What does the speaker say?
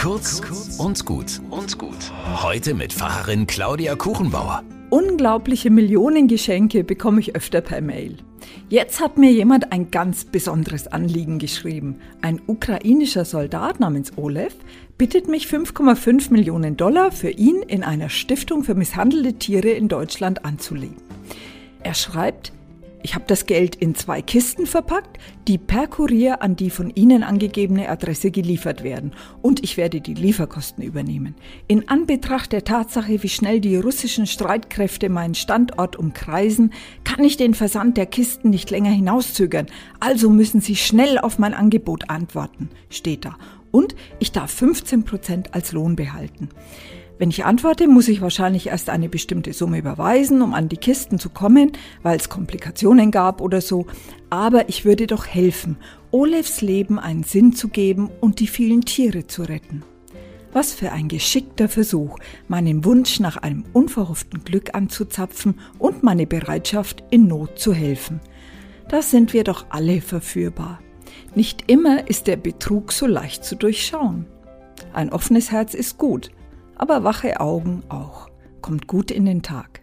Kurz und gut und gut. Heute mit Pfarrerin Claudia Kuchenbauer. Unglaubliche Millionengeschenke bekomme ich öfter per Mail. Jetzt hat mir jemand ein ganz besonderes Anliegen geschrieben. Ein ukrainischer Soldat namens Olev bittet mich 5,5 Millionen Dollar für ihn in einer Stiftung für misshandelte Tiere in Deutschland anzulegen. Er schreibt, ich habe das Geld in zwei Kisten verpackt, die per Kurier an die von Ihnen angegebene Adresse geliefert werden und ich werde die Lieferkosten übernehmen. In Anbetracht der Tatsache, wie schnell die russischen Streitkräfte meinen Standort umkreisen, kann ich den Versand der Kisten nicht länger hinauszögern, also müssen Sie schnell auf mein Angebot antworten, steht da. Und ich darf 15 Prozent als Lohn behalten. Wenn ich antworte, muss ich wahrscheinlich erst eine bestimmte Summe überweisen, um an die Kisten zu kommen, weil es Komplikationen gab oder so. Aber ich würde doch helfen, Olefs Leben einen Sinn zu geben und die vielen Tiere zu retten. Was für ein geschickter Versuch, meinen Wunsch nach einem unverhofften Glück anzuzapfen und meine Bereitschaft, in Not zu helfen. Da sind wir doch alle verführbar. Nicht immer ist der Betrug so leicht zu durchschauen. Ein offenes Herz ist gut, aber wache Augen auch. Kommt gut in den Tag.